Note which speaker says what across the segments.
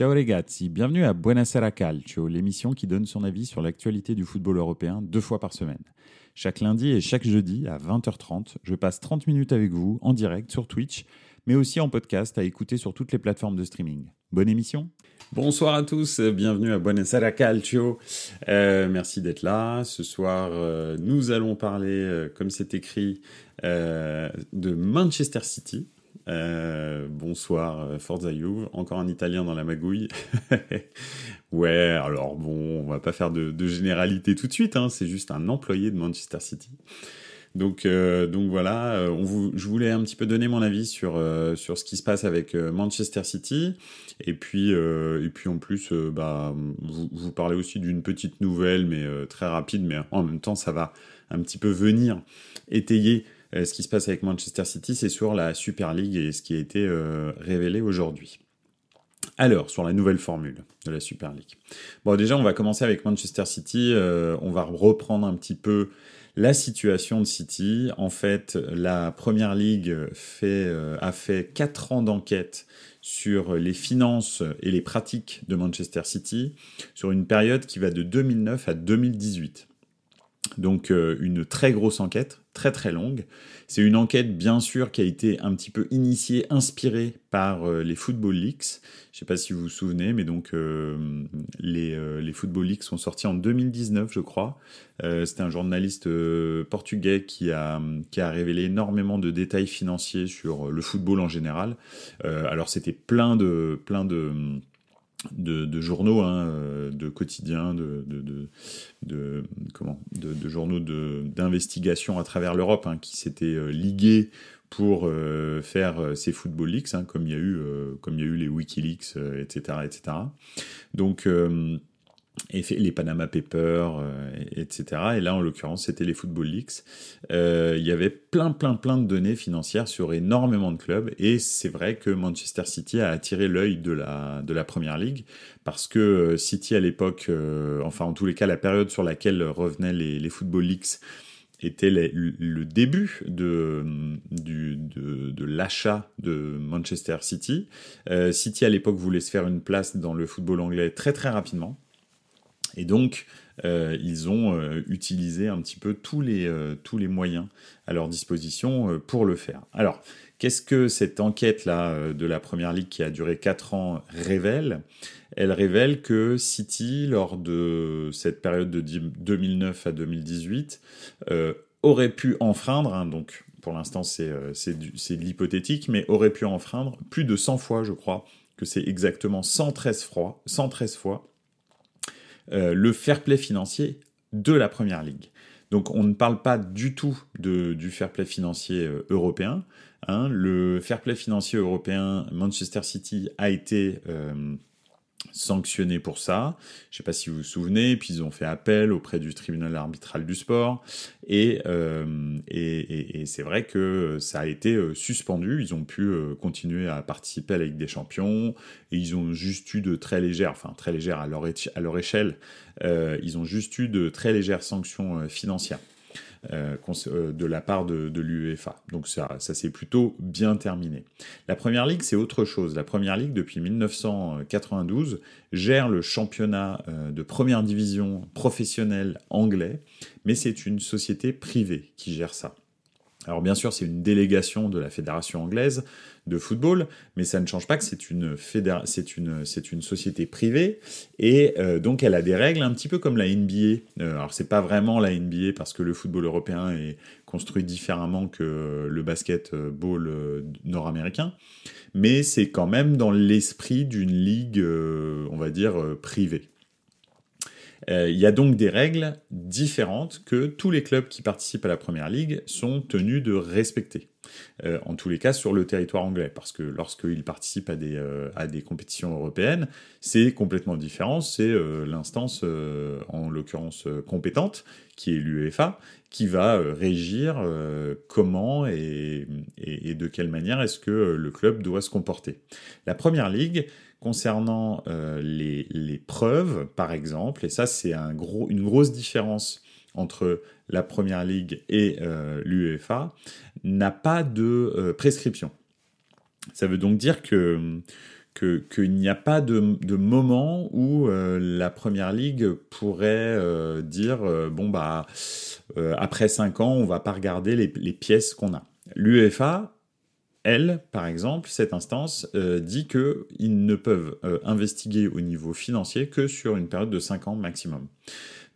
Speaker 1: Ciao ragazzi, bienvenue à Buonasera Calcio, l'émission qui donne son avis sur l'actualité du football européen deux fois par semaine. Chaque lundi et chaque jeudi à 20h30, je passe 30 minutes avec vous en direct sur Twitch, mais aussi en podcast à écouter sur toutes les plateformes de streaming. Bonne émission Bonsoir à tous, bienvenue à Buonasera Calcio. Euh, merci d'être là. Ce soir, euh, nous allons parler, euh, comme c'est écrit, de Manchester City, euh, bonsoir, euh, Forza Juve. Encore un Italien dans la magouille. ouais, alors bon, on va pas faire de, généralité tout de suite. Hein, c'est juste un employé de Manchester City. Donc, euh, donc voilà, je voulais un petit peu donner mon avis sur, sur ce qui se passe avec Manchester City. Et puis, et puis en plus, bah, vous, vous parlez aussi d'une petite nouvelle, mais très rapide, mais en même temps, ça va un petit peu venir étayer ce qui se passe avec Manchester City, c'est sur la Super League et ce qui a été euh, révélé aujourd'hui. Alors, sur la nouvelle formule de la Super League. Bon, déjà, on va commencer avec Manchester City. Euh, on va reprendre un petit peu la situation de City. En fait, la Première Ligue a fait 4 ans d'enquête sur les finances et les pratiques de Manchester City sur une période qui va de 2009 à 2018. Donc une très grosse enquête très très longue. C'est une enquête bien sûr qui a été un petit peu initiée, inspirée par euh, les Football Leaks. Je ne sais pas si vous vous souvenez, mais donc euh, les, euh, les, Football Leaks sont sortis en 2019, je crois. C'était un journaliste portugais qui a, qui a révélé énormément de détails financiers sur le football en général. alors c'était plein de, plein de de, journaux, euh, de quotidiens, de, de, de, journaux d'investigation à travers l'Europe hein, qui s'étaient euh, ligués pour euh, faire ces football leaks, hein, comme il y a eu, comme y a eu les WikiLeaks, etc., etc. Donc et les Panama Papers, euh, etc. Et là, en l'occurrence, c'était les Football Leaks. Euh, il y avait plein, plein, plein de données financières sur énormément de clubs. Et c'est vrai que Manchester City a attiré l'œil de la, de la Première Ligue parce que euh, City, à l'époque, enfin, en tous les cas, la période sur laquelle revenaient les, Football Leaks était le début de, du, de l'achat de Manchester City. City, à l'époque, voulait se faire une place dans le football anglais très, très rapidement. Et donc, euh, ils ont euh, utilisé un petit peu tous les, euh, moyens à leur disposition pour le faire. Alors, qu'est-ce que cette enquête-là de la Première Ligue qui a duré 4 ans révèle? Elle révèle que City, lors de cette période de 2009 à 2018, aurait pu enfreindre, hein, donc pour l'instant c'est de l'hypothétique, mais aurait pu enfreindre plus de 100 fois, je crois, que c'est exactement 113 fois, 113 fois euh, le fair play financier de la Première Ligue. Donc on ne parle pas du tout du fair play financier euh, européen. Hein. Le fair play financier européen, Manchester City a été euh, sanctionné pour ça. Je ne sais pas si vous vous souvenez, puis ils ont fait appel auprès du tribunal arbitral du sport. Et, euh, et, c'est vrai que ça a été euh, suspendu. Ils ont pu euh, continuer à participer à la des Champions. Et ils ont juste eu de très légères, enfin très légères à leur, échelle, ils ont juste eu de très légères sanctions financières. Euh, euh, de la part de, l'UEFA. Donc ça, ça s'est plutôt bien terminé. La Première Ligue, c'est autre chose. La Première Ligue, depuis 1992, gère le championnat euh, de première division professionnelle anglais, mais c'est une société privée qui gère ça. Alors bien sûr, c'est une délégation de la fédération anglaise de football, mais ça ne change pas que c'est une, une, c'est une société privée et euh, donc elle a des règles un petit peu comme la NBA. Euh, alors c'est pas vraiment la NBA parce que le football européen est construit différemment que le basketball euh, nord-américain, mais c'est quand même dans l'esprit d'une ligue, on va dire, privée. Il y a donc des règles différentes que tous les clubs qui participent à la Première Ligue sont tenus de respecter. Euh, en tous les cas sur le territoire anglais, parce que lorsqu'ils participent à des, euh, à des compétitions européennes, c'est complètement différent, c'est euh, l'instance, en l'occurrence compétente, qui est l'UEFA, qui va régir comment et, et, de quelle manière est-ce que le club doit se comporter. La Première Ligue, concernant les, les, preuves, par exemple, et ça c'est une grosse différence entre la Première Ligue et euh, l'UEFA, n'a pas de euh, prescription. Ça veut donc dire qu'il n'y a pas de, moment où la première ligue pourrait dire bon bah après 5 ans on va pas regarder les pièces qu'on a. L'UEFA elle, par exemple, cette instance euh, dit qu'ils ne peuvent euh, investiguer au niveau financier que sur une période de 5 ans maximum.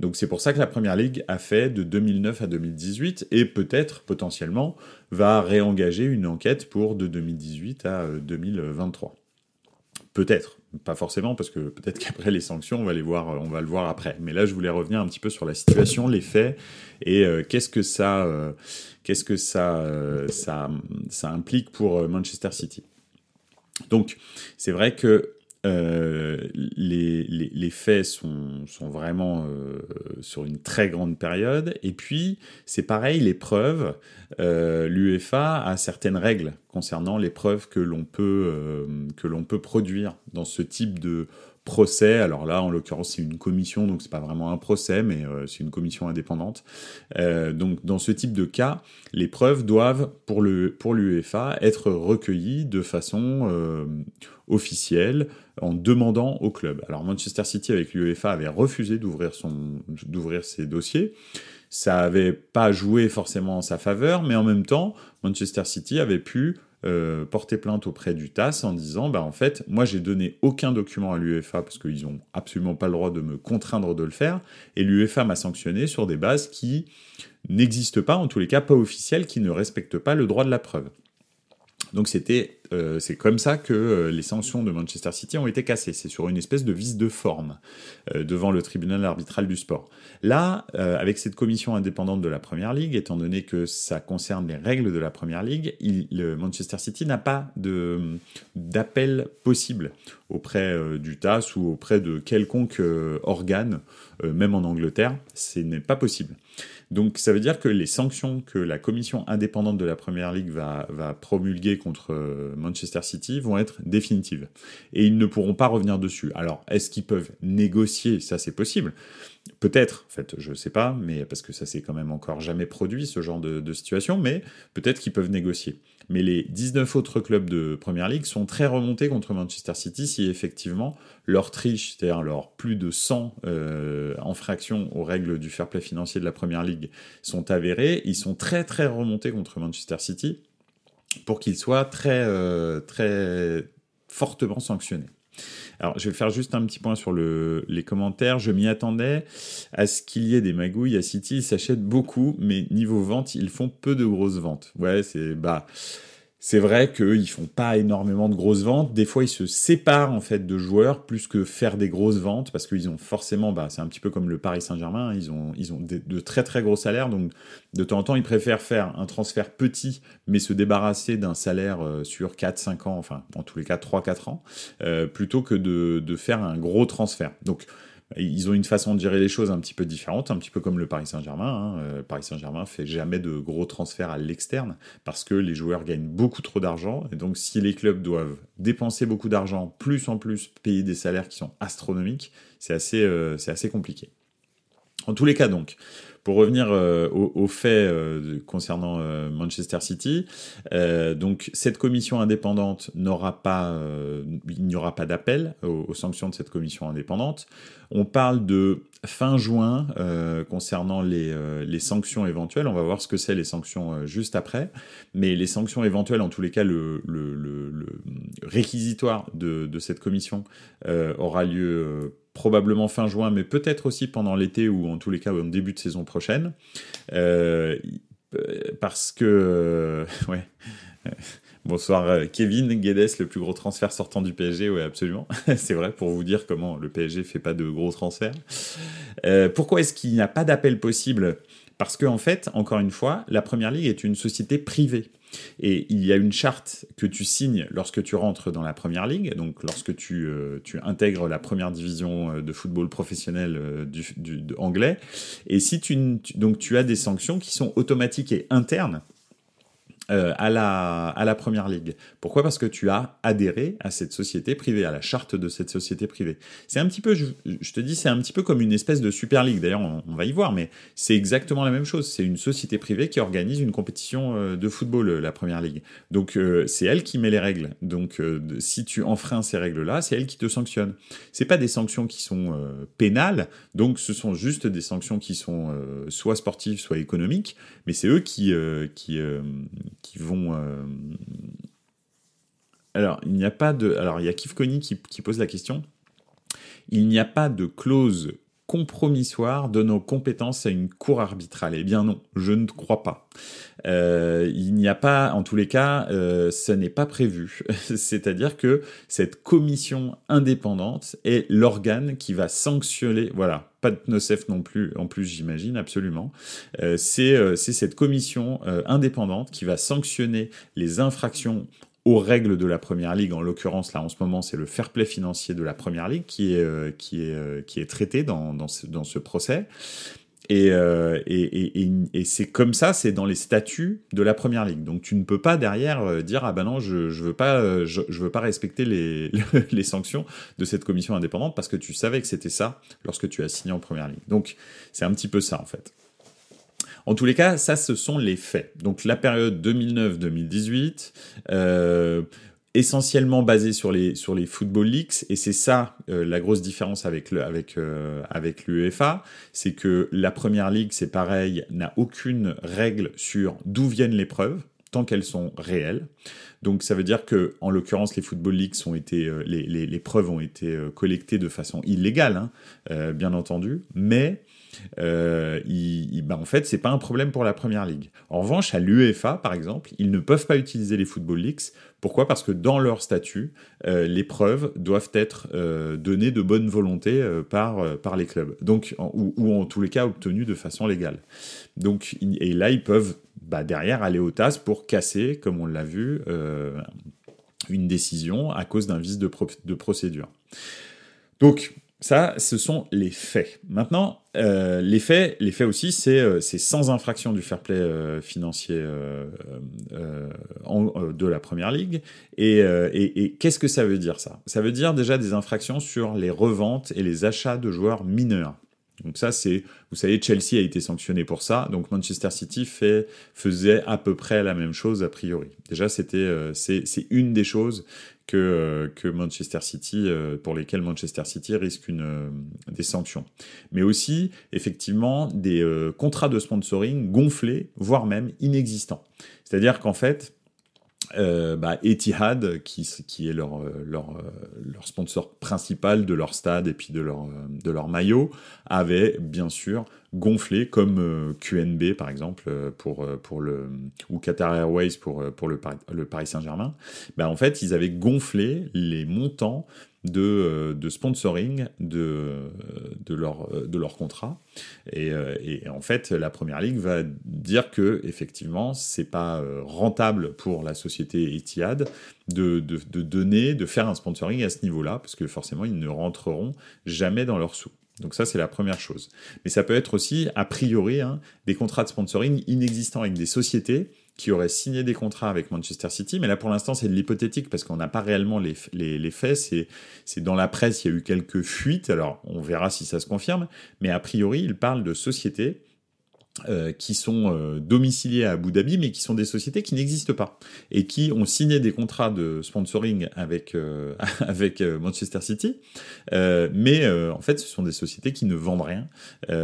Speaker 1: Donc c'est pour ça que la Première Ligue a fait de 2009 à 2018 et peut-être potentiellement va réengager une enquête pour de 2018 à 2023. Euh, peut-être, pas forcément parce que peut-être qu'après les sanctions on va les voir, on va le voir après. Mais là je voulais revenir un petit peu sur la situation, les faits et qu'est-ce que ça qu'est-ce que ça, euh, ça, ça implique pour euh, Manchester City? Donc, c'est vrai que euh, les, les, les, faits sont, sont vraiment sur une très grande période. Et puis, c'est pareil, les preuves. L'UEFA a certaines règles concernant les preuves que l'on peut, que l'on peut produire dans ce type de procès. Alors là, en l'occurrence, c'est une commission, donc c'est pas vraiment un procès, mais euh, c'est une commission indépendante. Euh, donc dans ce type de cas, les preuves doivent, pour le pour l'UEFA, être recueillies de façon euh, officielle en demandant au club. Alors Manchester City avec l'UEFA avait refusé d'ouvrir son d'ouvrir ses dossiers. Ça avait pas joué forcément en sa faveur, mais en même temps, Manchester City avait pu euh, porter plainte auprès du TAS en disant bah en fait moi j'ai donné aucun document à l'UEFA parce qu'ils n'ont absolument pas le droit de me contraindre de le faire et l'UEFA m'a sanctionné sur des bases qui n'existent pas en tous les cas pas officielles qui ne respectent pas le droit de la preuve. Donc c'était, euh, c'est comme ça que euh, les sanctions de Manchester City ont été cassées. C'est sur une espèce de vice de forme euh, devant le tribunal arbitral du sport. Là, avec cette commission indépendante de la Première Ligue, étant donné que ça concerne les règles de la Première Ligue, le Manchester City n'a pas d'appel possible auprès du TAS ou auprès de quelconque organe, même en Angleterre, ce n'est pas possible. Donc ça veut dire que les sanctions que la commission indépendante de la Première Ligue va, promulguer contre euh, Manchester City vont être définitives. Et ils ne pourront pas revenir dessus. Alors, est-ce qu'ils peuvent négocier? Ça, c'est possible. Peut-être, en fait, je ne sais pas, mais parce que ça s'est quand même encore jamais produit, ce genre de, situation, mais peut-être qu'ils peuvent négocier. Mais les 19 autres clubs de Première Ligue sont très remontés contre Manchester City si effectivement leur triche, c'est-à-dire leur plus de 100 euh, infractions aux règles du fair play financier de la Première Ligue sont avérées. Ils sont très très remontés contre Manchester City pour qu'ils soient très, euh, très fortement sanctionnés. Alors, je vais faire juste un petit point sur le, les commentaires. Je m'y attendais à ce qu'il y ait des magouilles à City. Ils s'achètent beaucoup, mais niveau vente, ils font peu de grosses ventes. Ouais, c'est bah c'est vrai qu'ils font pas énormément de grosses ventes. Des fois, ils se séparent en fait de joueurs plus que faire des grosses ventes parce qu'ils ont forcément, bah, c'est un petit peu comme le Paris Saint-Germain. Ils ont, ils ont de, très très gros salaires, donc de temps en temps, ils préfèrent faire un transfert petit mais se débarrasser d'un salaire euh, sur 4-5 ans, enfin en tous les cas 3-4 ans, euh, plutôt que de, de faire un gros transfert. Donc ils ont une façon de gérer les choses un petit peu différente, un petit peu comme le Paris Saint-Germain. Hein. Euh, Paris Saint-Germain fait jamais de gros transferts à l'externe parce que les joueurs gagnent beaucoup trop d'argent. Et donc, si les clubs doivent dépenser beaucoup d'argent, plus en plus payer des salaires qui sont astronomiques, c'est assez, euh, c'est assez compliqué. En tous les cas, donc, pour revenir euh, aux, faits euh, concernant euh, Manchester City, donc cette commission indépendante n'aura pas, il n'y aura pas d'appel aux, sanctions de cette commission indépendante. On parle de fin juin concernant les, les, sanctions éventuelles. On va voir ce que c'est les sanctions juste après. Mais les sanctions éventuelles, en tous les cas, le, réquisitoire de, de, cette commission aura lieu probablement fin juin, mais peut-être aussi pendant l'été ou en tous les cas en début de saison prochaine. Euh, parce que... Euh, ouais. Bonsoir euh, Kevin Guedes, le plus gros transfert sortant du PSG, oui absolument. C'est vrai pour vous dire comment le PSG fait pas de gros transferts. pourquoi est-ce qu'il n'y a pas d'appel possible? Parce qu'en en fait, encore une fois, la Première Ligue est une société privée. Et il y a une charte que tu signes lorsque tu rentres dans la première ligue, donc lorsque tu, euh, tu intègres la première division euh, de football professionnel euh, du, anglais. Et si tu, donc tu as des sanctions qui sont automatiques et internes euh, à, la, à la première ligue. Pourquoi? Parce que tu as adhéré à cette société privée, à la charte de cette société privée. C'est un petit peu, je, te dis, c'est un petit peu comme une espèce de super ligue. D'ailleurs, on, va y voir, mais c'est exactement la même chose. C'est une société privée qui organise une compétition euh, de football, la première ligue. Donc, euh, c'est elle qui met les règles. Donc, si tu enfreins ces règles-là, c'est elle qui te sanctionne. C'est pas des sanctions qui sont pénales, donc ce sont juste des sanctions qui sont soit sportives, soit économiques, mais c'est eux qui, qui qui vont. Euh, alors, il n'y a pas de. Alors, il y a Kif Kony qui, pose la question. Il n'y a pas de clause compromissoire de nos compétences à une cour arbitrale Eh bien non, je ne crois pas. Euh, il n'y a pas, en tous les cas, euh, ce n'est pas prévu. C'est-à-dire que cette commission indépendante est l'organe qui va sanctionner, voilà, pas de NOCEF non plus, en plus j'imagine, absolument. Euh, c'est cette commission indépendante qui va sanctionner les infractions aux règles de la première ligue. En l'occurrence, là, en ce moment, c'est le fair play financier de la première ligue qui est, traité dans ce procès. Euh, et, c'est comme ça, c'est dans les statuts de la première ligue. Donc tu ne peux pas derrière euh, dire ah ben non, je, je veux pas, euh, je, veux pas respecter les, les sanctions de cette commission indépendante parce que tu savais que c'était ça lorsque tu as signé en première ligue. Donc c'est un petit peu ça en fait. En tous les cas, ça, ce sont les faits. Donc la période 2009-2018, euh, essentiellement basé sur les sur les football leaks. Et c'est ça euh, la grosse différence avec le avec euh, avec l'UEFA, c'est que la première ligue c'est pareil n'a aucune règle sur d'où viennent les preuves tant qu'elles sont réelles. Donc ça veut dire que en l'occurrence les football leaks ont été euh, les, les, les, preuves ont été collectées de façon illégale hein, bien entendu, mais euh, bah en fait, c'est pas un problème pour la première ligue. En revanche, à l'UEFA, par exemple, ils ne peuvent pas utiliser les Football Leaks. Pourquoi? Parce que dans leur statut, euh, les preuves doivent être euh, données de bonne volonté par, par les clubs, donc, ou, ou, en tous les cas obtenues de façon légale. Donc, et là, ils peuvent bah, derrière aller au TAS pour casser, comme on l'a vu, une décision à cause d'un vice de, de procédure. Donc, ça, ce sont les faits. Maintenant, euh, les faits, les faits aussi, c'est euh, sans infraction du fair play euh, financier euh, euh euh, de la première ligue. Et, et, et qu'est-ce que ça veut dire ça? Ça veut dire déjà des infractions sur les reventes et les achats de joueurs mineurs. Donc ça, c'est, vous savez, Chelsea a été sanctionné pour ça. Donc Manchester City faisait à peu près la même chose a priori. Déjà, c'était, c'est une des choses que, euh, que Manchester City, euh, pour lesquels Manchester City risque une, euh, des sanctions. Mais aussi, effectivement, des contrats de sponsoring gonflés, voire même inexistants. C'est-à-dire qu'en fait, euh, bah, Etihad, qui, est leur, leur, leur, sponsor principal de leur stade et puis de leur, leur maillot, avait bien sûr gonflé, comme euh, QNB par exemple, euh, pour, pour le, ou Qatar Airways pour, pour le, le Paris Saint-Germain. Bah, en fait, ils avaient gonflé les montants de, euh, de sponsoring de, de, leur, de leur contrat. Et, euh, et, en fait, la première ligue va dire que effectivement, c'est pas euh, rentable pour la société Etihad de, de, de donner, de faire un sponsoring à ce niveau-là, parce que forcément, ils ne rentreront jamais dans leurs sous. Donc ça, c'est la première chose. Mais ça peut être aussi, a priori, hein, des contrats de sponsoring inexistants avec des sociétés qui aurait signé des contrats avec Manchester City, mais là pour l'instant c'est de l'hypothétique parce qu'on n'a pas réellement les, faits, c'est, c'est dans la presse, il y a eu quelques fuites, alors on verra si ça se confirme, mais a priori il parle de sociétés euh, qui sont euh, domiciliés à Abu Dhabi, mais qui sont des sociétés qui n'existent pas et qui ont signé des contrats de sponsoring avec euh, avec Manchester City, mais en fait, ce sont des sociétés qui ne vendent rien.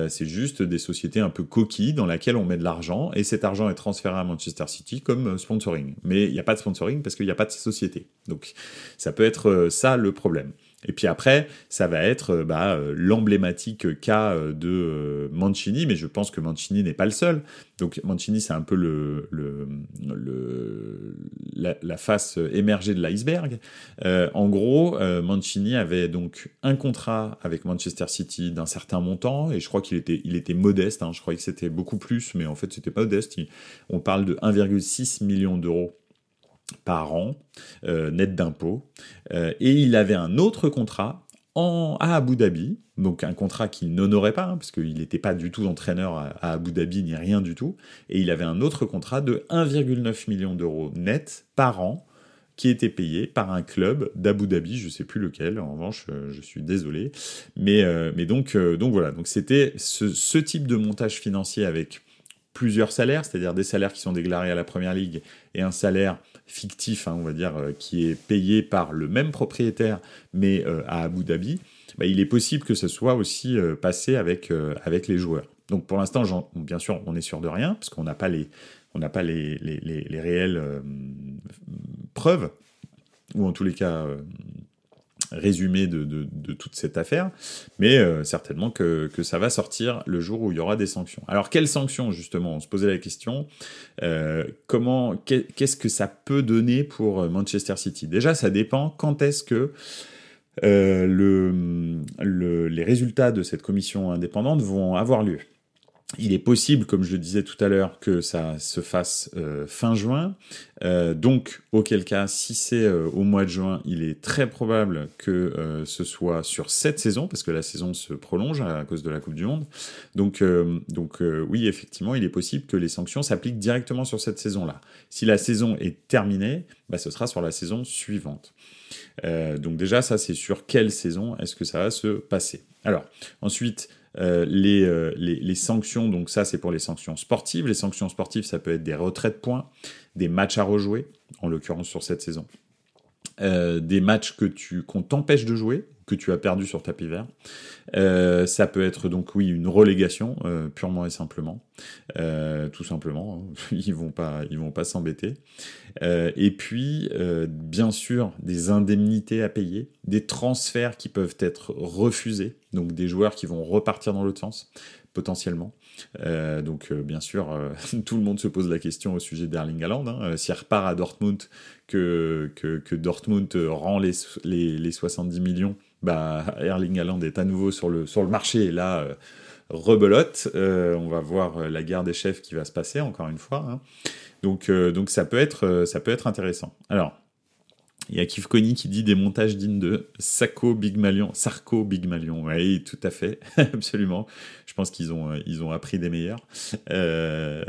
Speaker 1: c'est juste des sociétés un peu coquilles dans lesquelles on met de l'argent et cet argent est transféré à Manchester City comme sponsoring. Mais il n'y a pas de sponsoring parce qu'il n'y a pas de société. Donc, ça peut être ça le problème. Et puis après, ça va être euh, bah, euh, l'emblématique cas euh, de Mancini, mais je pense que Mancini n'est pas le seul. Donc Mancini, c'est un peu le, le, le la, face émergée de l'iceberg. En gros, euh, Mancini avait donc un contrat avec Manchester City d'un certain montant, et je crois qu'il était, il était modeste. Hein, je croyais que c'était beaucoup plus, mais en fait, c'était pas modeste. on parle de 1,6 million d'euros par an, euh, net d'impôts. Euh, et il avait un autre contrat en, à Abu Dhabi, donc un contrat qu'il n'honorait pas, hein, parce qu'il n'était pas du tout entraîneur à, Abu Dhabi ni rien du tout, et il avait un autre contrat de 1,9 million d'euros net par an qui était payé par un club d'Abu Dhabi, je sais plus lequel, en revanche, euh, je suis désolé. Mais, mais donc, donc voilà, donc c'était ce, ce, type de montage financier avec plusieurs salaires, c'est-à-dire des salaires qui sont déclarés à la Première Ligue et un salaire fictif, hein, on va dire, qui est payé par le même propriétaire, mais à Abu Dhabi, bah, il est possible que ce soit aussi passé avec, les joueurs. Donc pour l'instant, bien sûr, on est sûr de rien, parce qu'on n'a pas les, on pas les, les, les, les réelles euh, preuves, ou en tous les cas euh, résumé de, toute cette affaire, mais euh, certainement que, ça va sortir le jour où il y aura des sanctions. Alors quelles sanctions justement? On se posait la question. Euh, comment Qu'est-ce que ça peut donner pour Manchester City? Déjà, ça dépend quand est-ce que euh, le, le, les résultats de cette commission indépendante vont avoir lieu il est possible, comme je le disais tout à l'heure, que ça se fasse euh, fin juin. Euh, donc, auquel cas, si c'est euh, au mois de juin, il est très probable que ce soit sur cette saison, parce que la saison se prolonge à cause de la Coupe du Monde. Donc, donc oui, effectivement, il est possible que les sanctions s'appliquent directement sur cette saison-là. Si la saison est terminée, bah, ce sera sur la saison suivante. donc déjà, ça, c'est sur quelle saison est-ce que ça va se passer. Alors, ensuite, euh, les, euh, les, les, sanctions, donc ça c'est pour les sanctions sportives. Les sanctions sportives, ça peut être des retraits de points, des matchs à rejouer, en l'occurrence sur cette saison, euh, des matchs que tu qu'on t'empêche de jouer, que tu as perdu sur tapis vert. Euh, ça peut être donc oui une relégation euh, purement et simplement, euh, tout simplement. Hein. Ils vont pas ils vont pas s'embêter. Et puis bien sûr des indemnités à payer, des transferts qui peuvent être refusés, donc des joueurs qui vont repartir dans l'autre sens potentiellement. Donc bien sûr, tout le monde se pose la question au sujet d'Erling Haaland. Hein. S'il repart à Dortmund, que, que, que Dortmund rend les, les, les, 70 millions, bah, Erling Haaland est à nouveau sur le, sur le marché. Là, rebelote. on va voir la guerre des chefs qui va se passer, encore une fois. Hein. Donc, donc ça, peut être, ça peut être intéressant. Alors, il y a Kif Kony qui dit des montages dignes de Sacco Big Malion. Sarko Big Malion. Oui, tout à fait. Absolument. Je pense qu'ils ont, ils ont appris des meilleurs. Euh,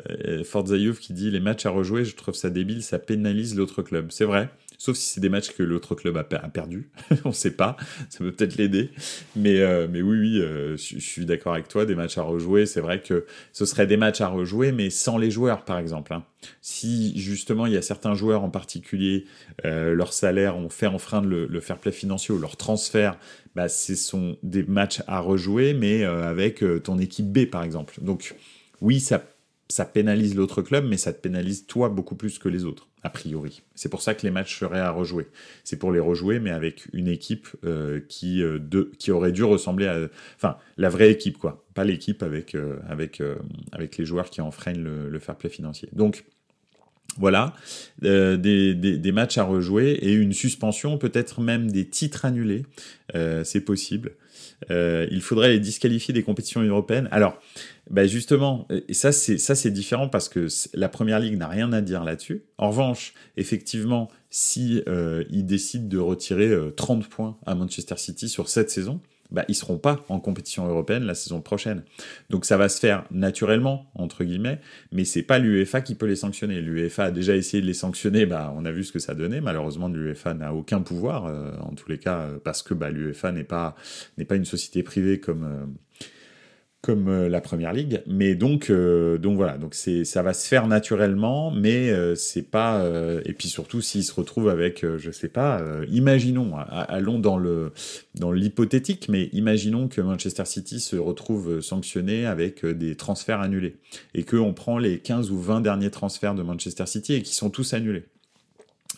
Speaker 1: qui dit les matchs à rejouer, je trouve ça débile, ça pénalise l'autre club. C'est vrai sauf si c'est des matchs que l'autre club a, perdu. on ne sait pas, ça peut peut-être l'aider. Mais, euh, mais oui, oui, euh, je, suis d'accord avec toi, des matchs à rejouer, c'est vrai que ce serait des matchs à rejouer, mais sans les joueurs, par exemple. Hein. Si justement il y a certains joueurs en particulier, euh, leur salaire ont fait enfreindre le, le fair play financier ou leur transfert, bah, ce sont des matchs à rejouer, mais euh, avec euh, ton équipe B, par exemple. Donc oui, ça ça pénalise l'autre club, mais ça te pénalise toi beaucoup plus que les autres, a priori. C'est pour ça que les matchs seraient à rejouer. C'est pour les rejouer, mais avec une équipe euh, qui, euh, de, qui aurait dû ressembler à... Enfin, la vraie équipe, quoi. Pas l'équipe avec, euh, avec, avec les joueurs qui enfreignent le, le fair play financier. Donc, voilà, des, des, matchs à rejouer et une suspension, peut-être même des titres annulés, c'est possible. Euh, il faudrait les disqualifier des compétitions européennes. Alors, bah justement, ça c'est ça c'est différent parce que la première ligue n'a rien à dire là-dessus. En revanche, effectivement, si euh, ils décident de retirer 30 points à Manchester City sur cette saison, bah, ils seront pas en compétition européenne la saison prochaine. Donc ça va se faire naturellement entre guillemets, mais c'est pas l'UEFA qui peut les sanctionner. L'UEFA a déjà essayé de les sanctionner, bah on a vu ce que ça donnait. Malheureusement, l'UEFA n'a aucun pouvoir euh, en tous les cas parce que bah, l'UEFA n'est pas n'est pas une société privée comme euh, comme euh, la première ligue, mais donc euh, donc voilà, donc c'est ça va se faire naturellement, mais euh, c'est pas euh, et puis surtout s'ils se retrouvent avec euh, je sais pas, imaginons allons dans le dans l'hypothétique, mais imaginons que Manchester City se retrouve sanctionné avec des transferts annulés et que on prend les 15 ou 20 derniers transferts de Manchester City et qui sont tous annulés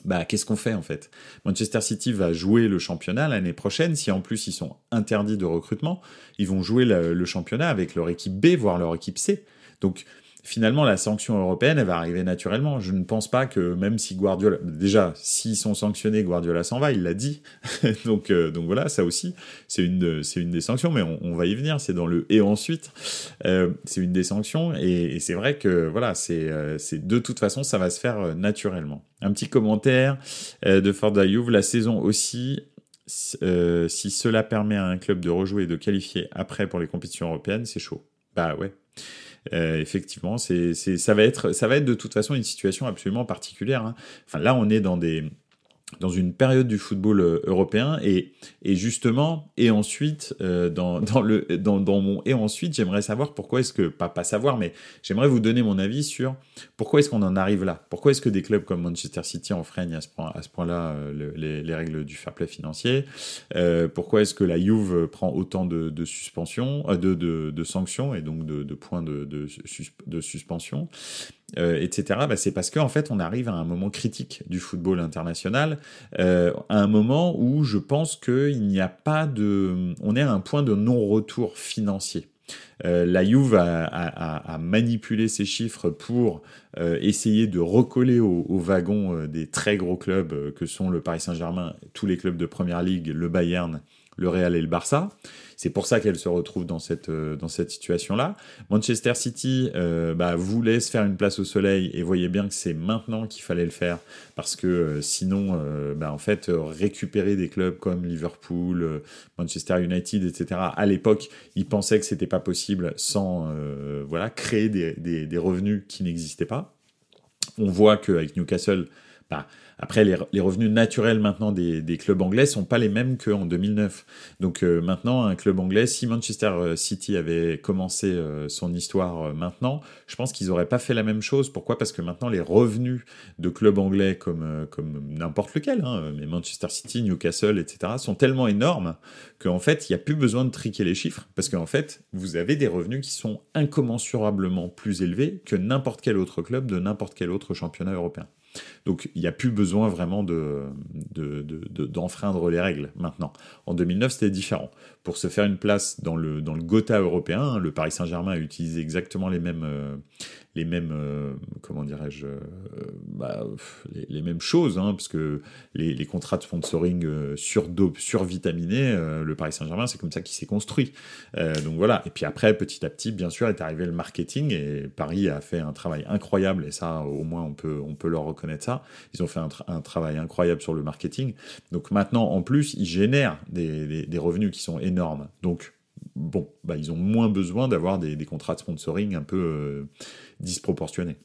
Speaker 1: bah, qu'est-ce qu'on fait en fait? Manchester City va jouer le championnat l'année prochaine. Si en plus ils sont interdits de recrutement, ils vont jouer le, championnat avec leur équipe B, voire leur équipe C. Donc finalement, la sanction européenne, elle va arriver naturellement. Je ne pense pas que même si Guardiola, déjà, s'ils sont sanctionnés, Guardiola s'en va, il l'a dit. donc, euh, donc voilà, ça aussi, c'est une, c'est une des sanctions, mais on, on va y venir. C'est dans le et ensuite, euh, c'est une des sanctions, et, et c'est vrai que voilà, c'est, euh, c'est de toute façon, ça va se faire euh, naturellement. Un petit commentaire euh, de Ford Juve, la saison aussi si cela permet à un club de rejouer et de qualifier après pour les compétitions européennes, c'est chaud. Bah ouais. Effectivement, c'est, ça va être, ça va être de toute façon une situation absolument particulière. Hein. Enfin, là, on est dans des, dans une période du football euh, européen et, et justement et ensuite euh, dans, dans, le dans, dans, mon et ensuite j'aimerais savoir pourquoi est-ce que pas pas savoir mais j'aimerais vous donner mon avis sur pourquoi est-ce qu'on en arrive là. Pourquoi est-ce que des clubs comme Manchester City enfreignent à ce point à ce point-là euh, les, les, règles du fair play financier? Euh, pourquoi est-ce que la Juve prend autant de, de suspensions de, de, de, sanctions et donc de, de points de, de, de suspension euh, etc. Bah, c'est parce qu'en fait, on arrive à un moment critique du football international, euh, à un moment où je pense qu'il n'y a pas de, on est à un point de non-retour financier. Euh, la Juve a, a, a, manipulé ces chiffres pour essayer de recoller au, au wagon des très gros clubs que sont le Paris Saint-Germain, tous les clubs de Première Ligue, le Bayern, le Real et le Barça. C'est pour ça qu'elle se retrouve dans cette, euh, dans cette situation-là. Manchester City euh, bah, voulait se faire une place au soleil et voyait bien que c'est maintenant qu'il fallait le faire parce que euh, sinon, bah, en fait, récupérer des clubs comme Liverpool, Manchester United, etc. À l'époque, ils pensaient que c'était pas possible sans voilà créer des, des, des revenus qui n'existaient pas. On voit qu'avec Newcastle, après, les, revenus naturels maintenant des, clubs anglais sont pas les mêmes qu'en 2009. Donc euh, maintenant, un club anglais, si Manchester euh, City avait commencé euh, son histoire maintenant, je pense qu'ils auraient pas fait la même chose. Pourquoi? Parce que maintenant, les revenus de clubs anglais comme, comme n'importe lequel, hein, mais Manchester City, Newcastle, etc., sont tellement énormes qu'en fait, il n'y a plus besoin de triquer les chiffres. Parce qu'en fait, vous avez des revenus qui sont incommensurablement plus élevés que n'importe quel autre club de n'importe quel autre championnat européen. Donc il n'y a plus besoin vraiment de, d'enfreindre les règles maintenant. En 2009, c'était différent. Pour se faire une place dans le, Gotha européen, le Paris Saint-Germain a utilisé exactement les mêmes, euh, les mêmes, euh, comment dirais-je, euh, bah, les, mêmes choses, hein, parce que les, contrats de sponsoring euh, surdope, survitaminés, le Paris Saint-Germain, c'est comme ça qu'il s'est construit. Donc voilà. Et puis après, petit à petit, bien sûr, est arrivé le marketing et Paris a fait un travail incroyable et ça, au moins, on peut, on peut leur reconnaître ça. Ils ont fait un, tra un travail incroyable sur le marketing. Donc maintenant, en plus, ils génèrent des, revenus qui sont énormes. Donc bon, bah, ils ont moins besoin d'avoir des, contrats de sponsoring un peu euh, disproportionnés.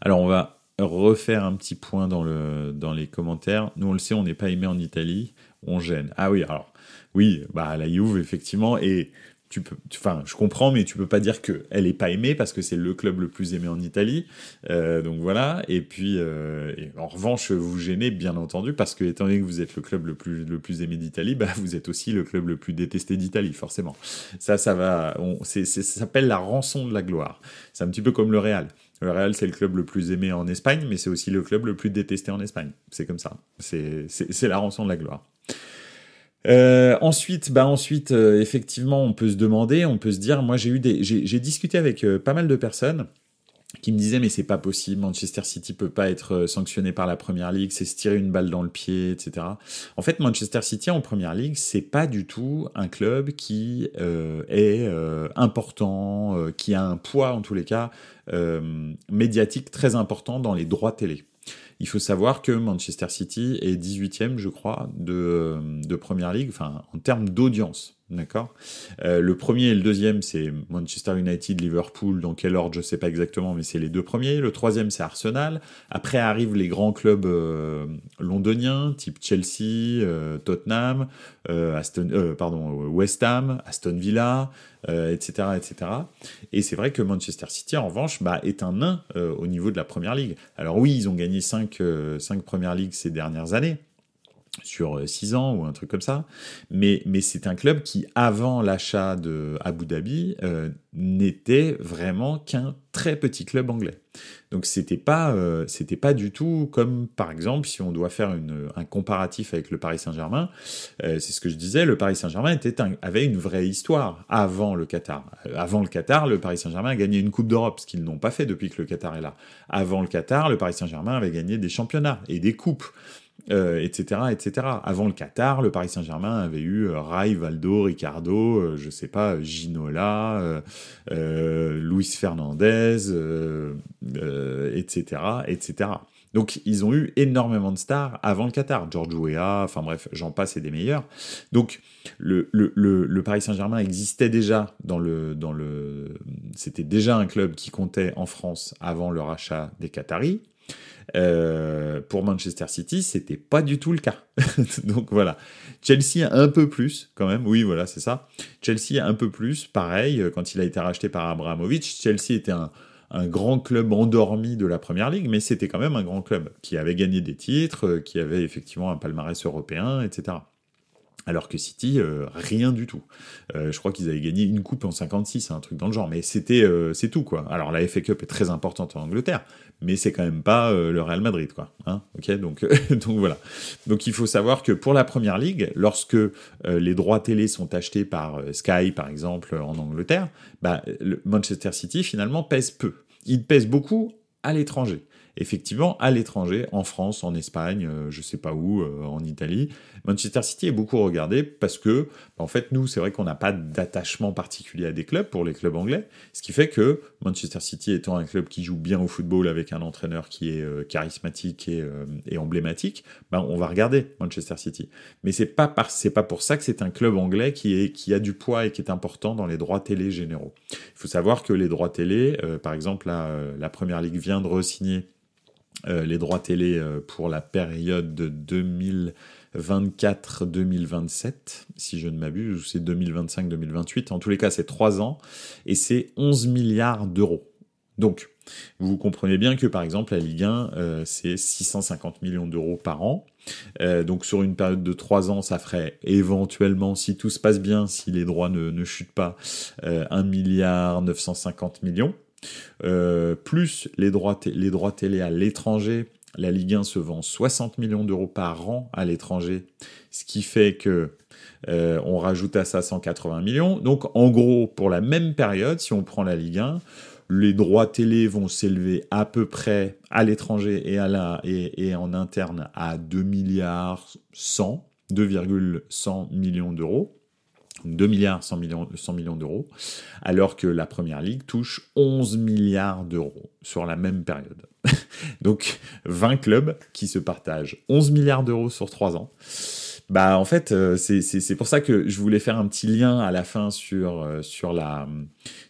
Speaker 1: Alors on va refaire un petit point dans les commentaires. Nous on le sait, on n'est pas aimé en Italie, on gêne. Ah oui, alors oui, bah la Juve effectivement, et tu peux, enfin, je comprends, mais tu peux pas dire que elle est pas aimée parce que c'est le club le plus aimé en Italie. Euh, donc voilà. Et puis, euh, en revanche, vous gênez bien entendu parce que étant donné que vous êtes le club le plus le plus aimé d'Italie, bah vous êtes aussi le club le plus détesté d'Italie, forcément. Ça, ça va. On, c'est, ça s'appelle la rançon de la gloire. C'est un petit peu comme le Real. Le Real, c'est le club le plus aimé en Espagne, mais c'est aussi le club le plus détesté en Espagne. C'est comme ça. C'est, c'est, c'est la rançon de la gloire. Euh, ensuite, bah ensuite, euh, effectivement, on peut se demander, on peut se dire, moi j'ai eu des, j'ai discuté avec euh, pas mal de personnes qui me disaient mais c'est pas possible, Manchester City peut pas être euh, sanctionné par la Première Ligue, c'est se tirer une balle dans le pied, etc. En fait, Manchester City en Première Ligue, c'est pas du tout un club qui euh, est euh, important, euh, qui a un poids en tous les cas médiatique très important dans les droits télé. Il faut savoir que Manchester City est 18e, je crois, de, de Première Ligue, enfin en termes d'audience. D'accord euh, Le premier et le deuxième, c'est Manchester United, Liverpool, dans quel ordre, je sais pas exactement, mais c'est les deux premiers. Le troisième, c'est Arsenal. Après arrivent les grands clubs euh, londoniens, type Chelsea, euh, Tottenham, Aston, pardon, West Ham, Aston Villa, etc., etc. Et c'est vrai que Manchester City, en revanche, bah, est un nain au niveau de la Première Ligue. Alors oui, ils ont gagné 5 cinq Premières Ligues ces dernières années, sur 6 ans ou un truc comme ça. Mais, mais c'est un club qui, avant l'achat de Abu Dhabi, euh, n'était vraiment qu'un très petit club anglais. Donc c'était pas euh, c'était pas du tout comme par exemple si on doit faire une, un comparatif avec le Paris Saint-Germain, euh, c'est ce que je disais, le Paris Saint-Germain était un, avait une vraie histoire avant le Qatar. Euh, avant le Qatar, le Paris Saint-Germain a gagné une Coupe d'Europe, ce qu'ils n'ont pas fait depuis que le Qatar est là. Avant le Qatar, le Paris Saint-Germain avait gagné des championnats et des coupes euh, etc., etc. Avant le Qatar, le Paris Saint-Germain avait eu euh, Rai, Valdo, Ricardo, euh, je sais pas, Ginola, euh, euh, Luis Fernandez, etc., etc. Donc ils ont eu énormément de stars avant le Qatar. George Weah, enfin bref, j'en passe et des meilleurs. Donc le, le, le, Paris Saint-Germain existait déjà dans le... Dans le C'était déjà un club qui comptait en France avant le rachat des Qataris. Euh, pour Manchester City, c'était pas du tout le cas. Donc voilà. Chelsea un peu plus quand même. Oui, voilà, c'est ça. Chelsea un peu plus. Pareil, euh, quand il a été racheté par Abramovich, Chelsea était un, un grand club endormi de la première ligue, mais c'était quand même un grand club qui avait gagné des titres, euh, qui avait effectivement un palmarès européen, etc. Alors que City, euh, rien du tout. Euh, je crois qu'ils avaient gagné une coupe en 56, un truc dans le genre. Mais c'était, c'est tout quoi. Alors la FA Cup est très importante en Angleterre, mais c'est quand même pas le Real Madrid quoi. Hein ok, donc donc voilà. Donc il faut savoir que pour la première ligue, lorsque les droits télé sont achetés par Sky par exemple en Angleterre, bah, Manchester City finalement pèse peu. Il pèse beaucoup à l'étranger effectivement, à l'étranger, en France, en Espagne, euh, je sais pas où, euh, en Italie, Manchester City est beaucoup regardé parce que, bah, en fait, nous, c'est vrai qu'on n'a pas d'attachement particulier à des clubs pour les clubs anglais, ce qui fait que Manchester City étant un club qui joue bien au football avec un entraîneur qui est euh, charismatique et, emblématique, bah, on va regarder Manchester City. Mais c'est pas c'est pas pour ça que c'est un club anglais qui est qui a du poids et qui est important dans les droits télé généraux. Il faut savoir que les droits télé, par exemple, la, la première ligue vient de re-signer les droits télé euh, pour la période de 2024-2027, si je ne m'abuse, ou c'est 2025-2028. En tous les cas, c'est 3 ans et c'est 11 milliards d'euros. Donc, vous comprenez bien que par exemple, la Ligue 1, euh, c'est 650 millions d'euros par an. donc sur une période de 3 ans, ça ferait éventuellement, si tout se passe bien, si les droits ne, ne chutent pas, 1 milliard 950 millions. Euh, plus les droits, télé à l'étranger, la Ligue 1 se vend 60 millions d'euros par an à l'étranger, ce qui fait que euh, on rajoute à ça 180 millions. Donc en gros, pour la même période, si on prend la Ligue 1, les droits télé vont s'élever à peu près à l'étranger et, et en interne à 2 milliards 100, 2,100 millions d'euros. 2 milliards 100 millions, 100 millions d'euros, alors que la Première Ligue touche 11 milliards d'euros sur la même période. Donc 20 clubs qui se partagent 11 milliards d'euros sur 3 ans. Bah en fait, euh, c'est pour ça que je voulais faire un petit lien à la fin sur, euh, sur, la,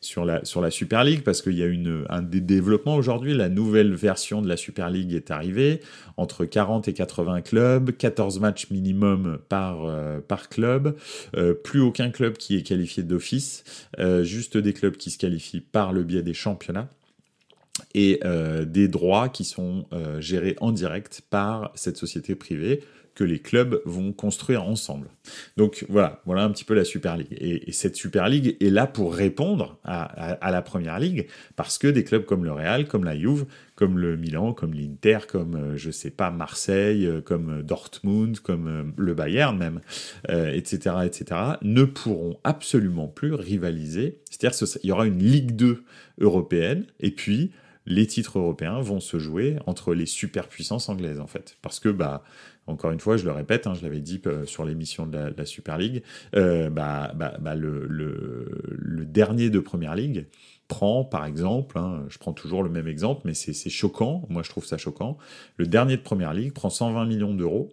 Speaker 1: sur, la, sur la Super League, parce qu'il y a une, un des développements aujourd'hui. La nouvelle version de la Super League est arrivée, entre 40 et 80 clubs, 14 matchs minimum par, euh, par club, plus aucun club qui est qualifié d'office, juste des clubs qui se qualifient par le biais des championnats. Et des droits qui sont gérés en direct par cette société privée que les clubs vont construire ensemble. Donc voilà, voilà un petit peu la Super League. Et, cette Super League est là pour répondre à, la Première Ligue, parce que des clubs comme le Real, comme la Juve, comme le Milan, comme l'Inter, comme euh, je sais pas Marseille, euh, comme euh, Dortmund, comme le Bayern même, etc., etc., ne pourront absolument plus rivaliser. C'est-à-dire qu'il y aura une Ligue 2 européenne, et puis les titres européens vont se jouer entre les superpuissances anglaises en fait, parce que bah encore une fois, je le répète, hein, je l'avais dit euh, sur l'émission de, la, Super League, euh, bah, bah, bah le, dernier de Première Ligue prend, par exemple, hein, je prends toujours le même exemple, mais c'est choquant, moi je trouve ça choquant, le dernier de Première Ligue prend 120 millions d'euros,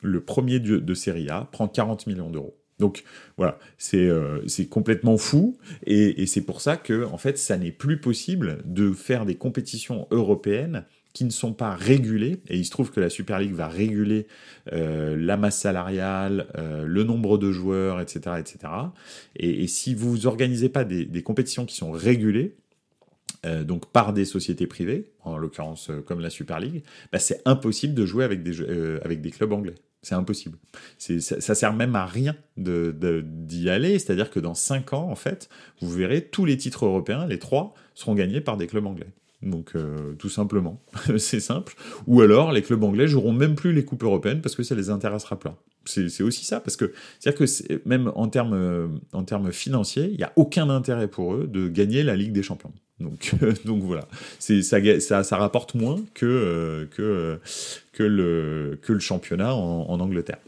Speaker 1: le premier de, de Serie A prend 40 millions d'euros. Donc voilà, euh, c'est complètement fou et, c'est pour ça que en fait ça n'est plus possible de faire des compétitions européennes qui ne sont pas régulés, et il se trouve que la Super League va réguler euh, la masse salariale, euh, le nombre de joueurs, etc. etc. Et, si vous organisez pas des, compétitions qui sont régulées, euh, donc par des sociétés privées, en l'occurrence comme la Super League, bah, c'est impossible de jouer avec des, avec des clubs anglais. C'est impossible. Ça, ça sert même à rien d'y de, aller, c'est-à-dire que dans 5 ans, en fait, vous verrez tous les titres européens, les trois, seront gagnés par des clubs anglais. Donc euh, tout simplement, c'est simple. Ou alors les clubs anglais joueront même plus les coupes européennes parce que ça les intéressera plein. C'est aussi ça parce que c'est-à-dire que même en termes euh, en termes financiers, il n'y a aucun intérêt pour eux de gagner la Ligue des Champions. Donc donc voilà, ça, ça, ça rapporte moins que euh, que le championnat en Angleterre.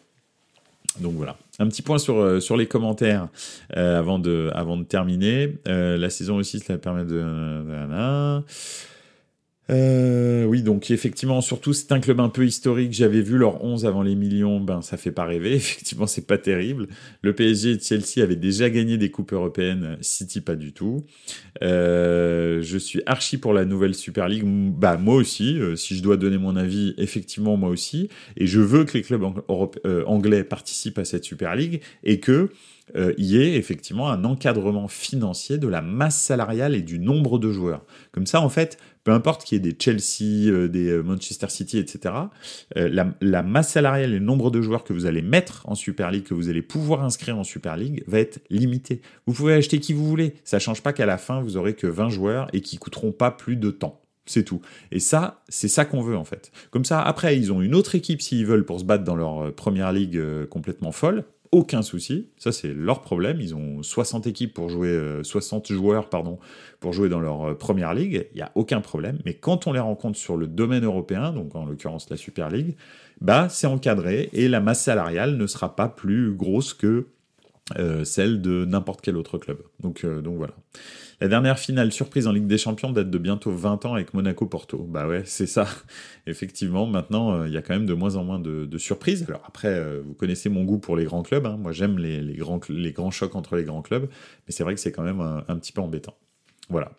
Speaker 1: Donc voilà. Un petit point sur, euh, les commentaires euh, avant, de, avant de terminer. Euh, la saison aussi, cela permet de... Euh, oui, donc effectivement, surtout c'est un club un peu historique. J'avais vu leur 11 avant les millions, ben ça fait pas rêver. Effectivement, c'est pas terrible. Le PSG et Chelsea avaient déjà gagné des coupes européennes, City pas du tout. Euh, je suis archi pour la nouvelle Super League. Bah moi aussi, euh, si je dois donner mon avis, effectivement moi aussi. Et je veux que les clubs anglais participent à cette Super League et que euh, y ait effectivement un encadrement financier de la masse salariale et du nombre de joueurs. Comme ça, en fait, peu importe qu'il y ait des Chelsea, euh, des euh, Manchester City, etc., euh, la, masse salariale et le nombre de joueurs que vous allez mettre en Super League, que vous allez pouvoir inscrire en Super League, va être limité. Vous pouvez acheter qui vous voulez. Ça change pas qu'à la fin, vous aurez que 20 joueurs et qui coûteront pas plus de temps. C'est tout. Et ça, c'est ça qu'on veut en fait. Comme ça, après, ils ont une autre équipe s'ils veulent pour se battre dans leur première ligue complètement folle aucun souci. Ça, c'est leur problème. Ils ont 60 équipes pour jouer, 60 euh, joueurs, pardon, pour jouer dans leur euh, première ligue. Il n'y a aucun problème. Mais quand on les rencontre sur le domaine européen, donc en l'occurrence la Super League, bah, c'est encadré et la masse salariale ne sera pas plus grosse que euh, celle de n'importe quel autre club. Donc, donc voilà. La dernière finale surprise en Ligue des Champions date de bientôt 20 ans avec Monaco-Porto. Bah ouais, c'est ça. Effectivement, maintenant, euh, il y a quand même de moins en moins de, surprises. Alors après, euh, vous connaissez mon goût pour les grands clubs. Hein. Moi, j'aime les, grands, les grands chocs entre les grands clubs. Mais c'est vrai que c'est quand même un petit peu embêtant. Voilà.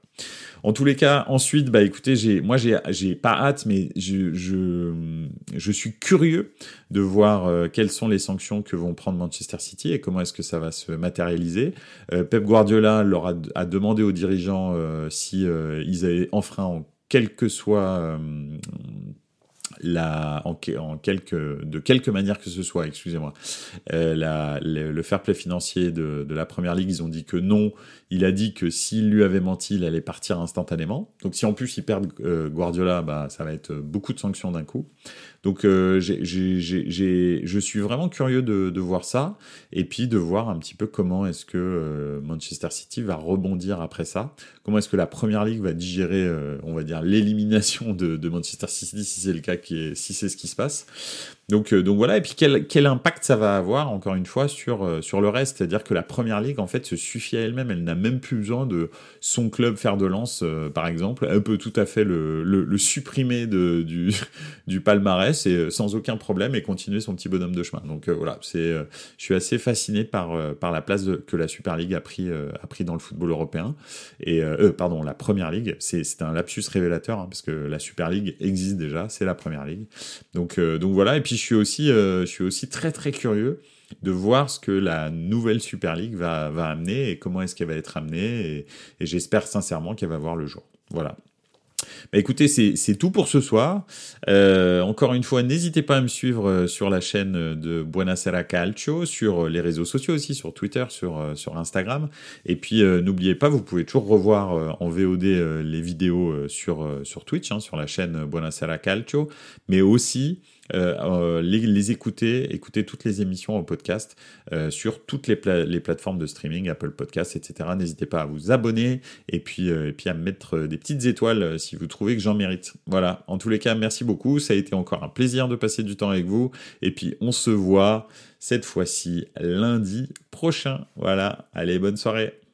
Speaker 1: En tous les cas, ensuite, bah écoutez, j'ai, moi j'ai, pas hâte, mais je, je, je suis curieux de voir euh, quelles sont les sanctions que vont prendre Manchester City et comment est-ce que ça va se matérialiser. Euh, Pep Guardiola leur a, demandé aux dirigeants euh, si ils avaient enfreint en quel que soit la, en, quelque, de quelque manière que ce soit, excusez-moi, euh, le, fair play financier de, de, la première ligue, ils ont dit que non. Il a dit que s'il lui avait menti, il allait partir instantanément. Donc si en plus ils perdent euh, Guardiola, bah, ça va être beaucoup de sanctions d'un coup. Donc euh, je suis vraiment curieux de, de, voir ça et puis de voir un petit peu comment est-ce que euh, Manchester City va rebondir après ça. Comment est-ce que la Première Ligue va digérer, euh, on va dire, l'élimination de, de, Manchester City si c'est le cas, qui est, si c'est ce qui se passe. Donc, euh, donc voilà, et puis quel, quel, impact ça va avoir, encore une fois, sur, euh, sur le reste? C'est-à-dire que la première ligue, en fait, se suffit à elle-même. Elle n'a même plus besoin de son club faire de lance, euh, par exemple. Elle peut tout à fait le, le, supprimer de, du, du palmarès et sans aucun problème et continuer son petit bonhomme de chemin. Donc voilà, je suis assez fasciné par, par la place que la Super League a pris, a pris dans le football européen. Et, pardon, la première ligue, c'est, c'est un lapsus révélateur, hein, parce que la Super League existe déjà, c'est la première ligue. Donc, donc voilà, et puis je suis aussi, euh, je suis aussi très très curieux de voir ce que la nouvelle Super League va, va amener et comment est-ce qu'elle va être amenée. Et, j'espère sincèrement qu'elle va voir le jour. Voilà. Bah écoutez, c'est tout pour ce soir. Euh, encore une fois, n'hésitez pas à me suivre euh, sur la chaîne de Buonasera Calcio, sur les réseaux sociaux aussi, sur Twitter, sur, sur Instagram. Et puis, n'oubliez pas, vous pouvez toujours revoir en VOD les vidéos sur, sur Twitch, hein, sur la chaîne Buonasera Calcio, mais aussi euh, euh, les, écouter, écouter toutes les émissions en podcast euh, sur toutes les, plateformes de streaming, Apple Podcasts, etc. N'hésitez pas à vous abonner et puis, et à me mettre des petites étoiles si vous trouvez que j'en mérite. Voilà, en tous les cas, merci beaucoup. Ça a été encore un plaisir de passer du temps avec vous. Et puis, on se voit cette fois-ci lundi prochain. Voilà, allez, bonne soirée.